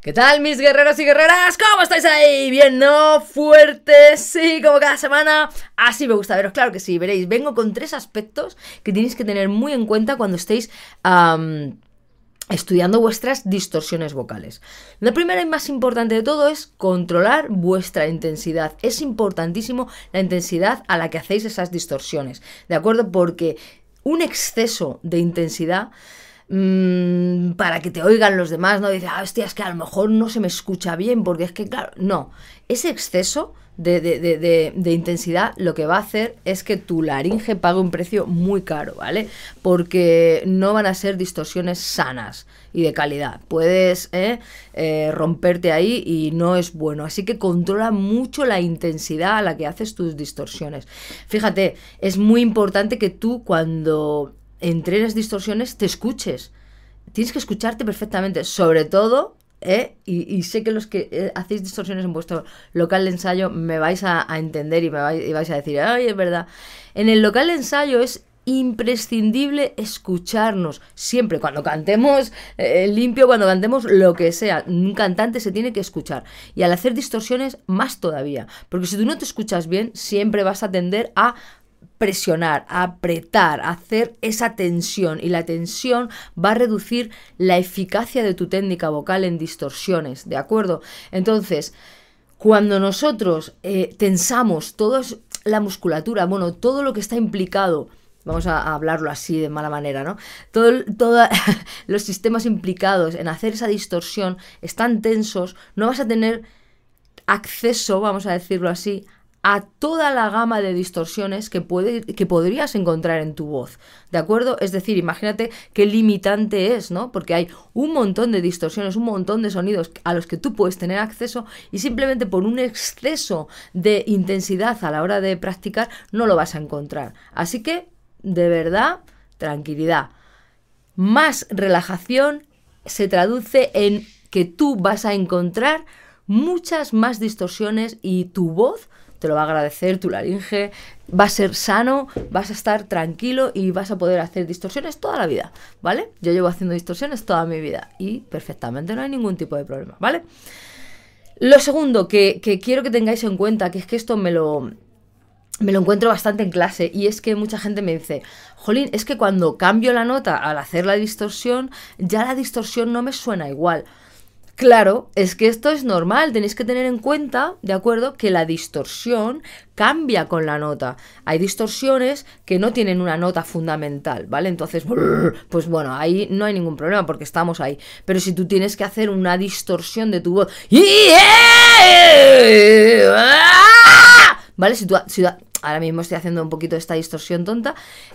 ¿Qué tal mis guerreros y guerreras? ¿Cómo estáis ahí? ¿Bien, no? ¿Fuertes? Sí, como cada semana. Así me gusta veros, claro que sí. Veréis, vengo con tres aspectos que tenéis que tener muy en cuenta cuando estéis... estudiando vuestras distorsiones vocales. La primera y más importante de todo es controlar vuestra intensidad. Es importantísimo la intensidad a la que hacéis esas distorsiones, ¿de acuerdo? Porque un exceso de intensidad Mm, para que te oigan los demás, no dice, ah, hostia, es que a lo mejor no se me escucha bien, porque es que, claro, no, ese exceso de, de, intensidad lo que va a hacer es que tu laringe pague un precio muy caro, ¿vale? Porque no van a ser distorsiones sanas y de calidad. Puedes ¿eh? Eh, romperte ahí y no es bueno. Así que controla mucho la intensidad a la que haces tus distorsiones. Fíjate, es muy importante que tú cuando entrenes distorsiones, te escuches. Tienes que escucharte perfectamente, sobre todo, ¿eh? y, sé que los que eh, hacéis distorsiones en vuestro local de ensayo me vais a, entender y me vais, a decir, ay, es verdad. En el local de ensayo es imprescindible escucharnos siempre cuando cantemos eh, limpio cuando cantemos lo que sea un cantante se tiene que escuchar y al hacer distorsiones más todavía porque si tú no te escuchas bien siempre vas a tender a presionar, apretar, hacer esa tensión y la tensión va a reducir la eficacia de tu técnica vocal en distorsiones, ¿de acuerdo? Entonces, cuando nosotros eh, tensamos toda la musculatura, bueno, todo lo que está implicado, vamos a, hablarlo así de mala manera, ¿no? Todos todo los sistemas implicados en hacer esa distorsión están tensos, no vas a tener acceso, vamos a decirlo así, a toda la gama de distorsiones que, puede, que podrías encontrar en tu voz, ¿de acuerdo? Es decir, imagínate qué limitante es, ¿no? Porque hay un montón de distorsiones, un montón de sonidos a los que tú puedes tener acceso y simplemente por un exceso de intensidad a la hora de practicar no lo vas a encontrar. Así que, de verdad, tranquilidad. Más relajación se traduce en que tú vas a encontrar muchas más distorsiones y tu voz te lo va a agradecer tu laringe, va a ser sano, vas a estar tranquilo y vas a poder hacer distorsiones toda la vida, ¿vale? Yo llevo haciendo distorsiones toda mi vida y perfectamente no hay ningún tipo de problema, ¿vale? Lo segundo que, quiero que tengáis en cuenta, que es que esto me lo, me lo encuentro bastante en clase y es que mucha gente me dice, Jolín, es que cuando cambio la nota al hacer la distorsión, ya la distorsión no me suena igual. Claro, es que esto es normal, tenéis que tener en cuenta, ¿de acuerdo? Que la distorsión cambia con la nota. Hay distorsiones que no tienen una nota fundamental, ¿vale? Entonces, pues bueno, ahí no hay ningún problema porque estamos ahí. Pero si tú tienes que hacer una distorsión de tu voz, ¿vale? Si tú, ahora mismo estoy haciendo un poquito esta distorsión tonta,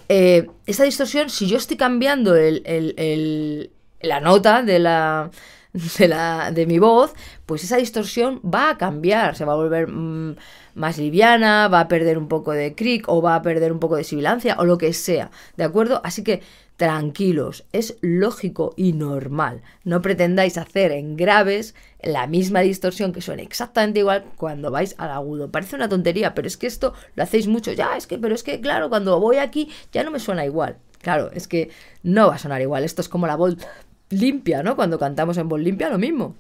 eh, esta distorsión, si yo estoy cambiando la nota de la de, la, de mi voz, pues esa distorsión va a cambiar, se va a volver mm, más liviana, va a perder un poco de crick o va a perder un poco de sibilancia o lo que sea, ¿de acuerdo? Así que tranquilos, es lógico y normal. No pretendáis hacer en graves la misma distorsión que suene exactamente igual cuando vais al agudo. Parece una tontería, pero es que esto lo hacéis mucho. Ya, es que, pero es que, claro, cuando voy aquí ya no me suena igual. Claro, es que no va a sonar igual. Esto es como la voz limpia, ¿no? Cuando cantamos en voz limpia, lo mismo.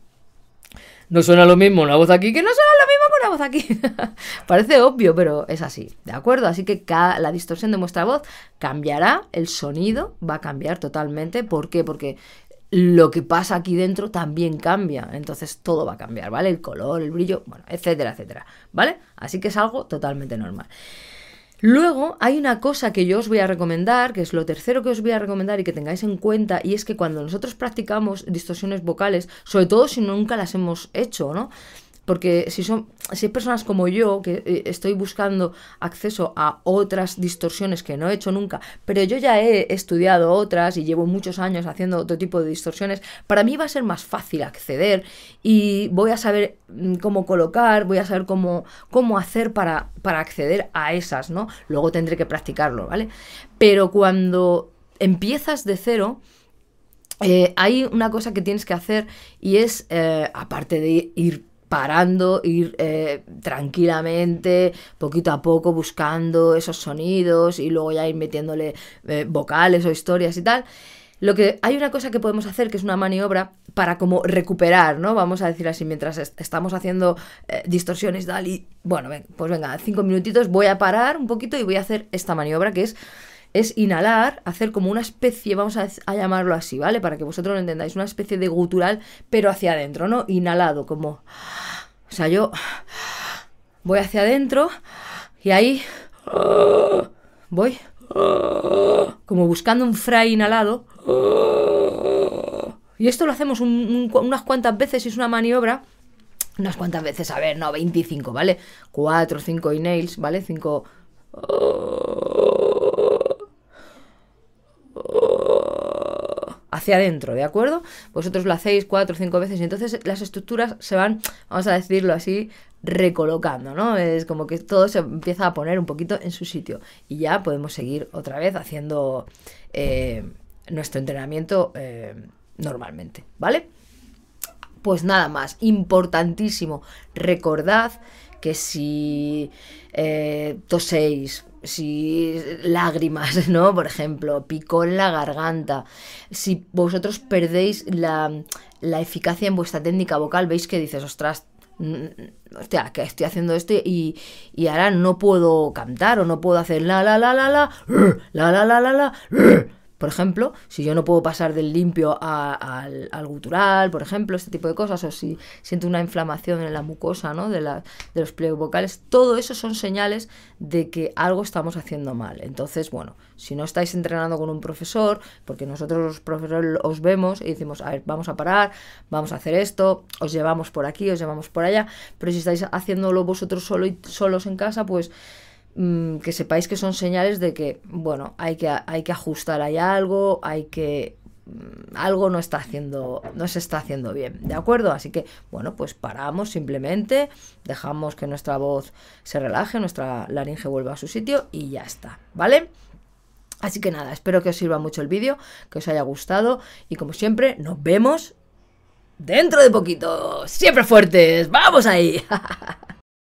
No suena lo mismo una voz aquí que no suena lo mismo que una voz aquí. Parece obvio, pero es así, ¿de acuerdo? Así que cada, la distorsión de nuestra voz cambiará, el sonido va a cambiar totalmente. ¿Por qué? Porque lo que pasa aquí dentro también cambia. Entonces todo va a cambiar, ¿vale? El color, el brillo, bueno, etcétera, etcétera. ¿Vale? Así que es algo totalmente normal. Luego hay una cosa que yo os voy a recomendar, que es lo tercero que os voy a recomendar y que tengáis en cuenta, y es que cuando nosotros practicamos distorsiones vocales, sobre todo si nunca las hemos hecho, ¿no? Porque si son, si hay personas como yo que eh, estoy buscando acceso a otras distorsiones que no he hecho nunca, pero yo ya he estudiado otras y llevo muchos años haciendo otro tipo de distorsiones, para mí va a ser más fácil acceder y voy a saber mm, cómo colocar, voy a saber cómo, cómo hacer para, para acceder a esas, ¿no? Luego tendré que practicarlo, ¿vale? Pero cuando empiezas de cero, eh, hay una cosa que tienes que hacer y es, eh, aparte de ir parando, ir eh, tranquilamente, poquito a poco, buscando esos sonidos y luego ya ir metiéndole eh, vocales o historias y tal. Lo que hay una cosa que podemos hacer que es una maniobra para como recuperar, ¿no? Vamos a decir así, mientras estamos haciendo eh, distorsiones, tal, y bueno, pues venga, cinco minutitos, voy a parar un poquito y voy a hacer esta maniobra que es es inhalar, hacer como una especie, vamos a, llamarlo así, ¿vale? Para que vosotros lo entendáis, una especie de gutural, pero hacia adentro, ¿no? Inhalado, como... O sea, yo voy hacia adentro y ahí voy como buscando un fray inhalado. Y esto lo hacemos unas cuantas veces y es una maniobra. Unas cuantas veces, a ver, no, 25, ¿vale? 4, 5 inhales, ¿vale? 5 hacia adentro, ¿de acuerdo? Vosotros lo hacéis cuatro o cinco veces y entonces las estructuras se van, vamos a decirlo así, recolocando, ¿no? Es como que todo se empieza a poner un poquito en su sitio y ya podemos seguir otra vez haciendo eh, nuestro entrenamiento eh, normalmente, ¿vale? Pues nada más, importantísimo, recordad que si eh, toséis, si lágrimas, ¿no? Por ejemplo, picó en la garganta, si vosotros perdéis la, la eficacia en vuestra técnica vocal, veis que dices, ostras, hostia, que estoy haciendo esto y, y, ahora no puedo cantar o no puedo hacer la la la la la la la la la la por ejemplo, si yo no puedo pasar del limpio al, gutural, por ejemplo, este tipo de cosas, o si siento una inflamación en la mucosa ¿no? de, la, de los pliegos vocales, todo eso son señales de que algo estamos haciendo mal. Entonces, bueno, si no estáis entrenando con un profesor, porque nosotros los profesores os vemos y decimos, a ver, vamos a parar, vamos a hacer esto, os llevamos por aquí, os llevamos por allá, pero si estáis haciéndolo vosotros solo y solos en casa, pues Mm, que sepáis que son señales de que, bueno, hay que, hay que ajustar ahí algo, hay que mm, algo no está haciendo no se está haciendo bien de acuerdo así que bueno pues paramos simplemente dejamos que nuestra voz se relaje nuestra laringe vuelva a su sitio y ya está vale así que nada espero que os sirva mucho el vídeo que os haya gustado y como siempre nos vemos dentro de poquito. Siempre fuertes vamos ahí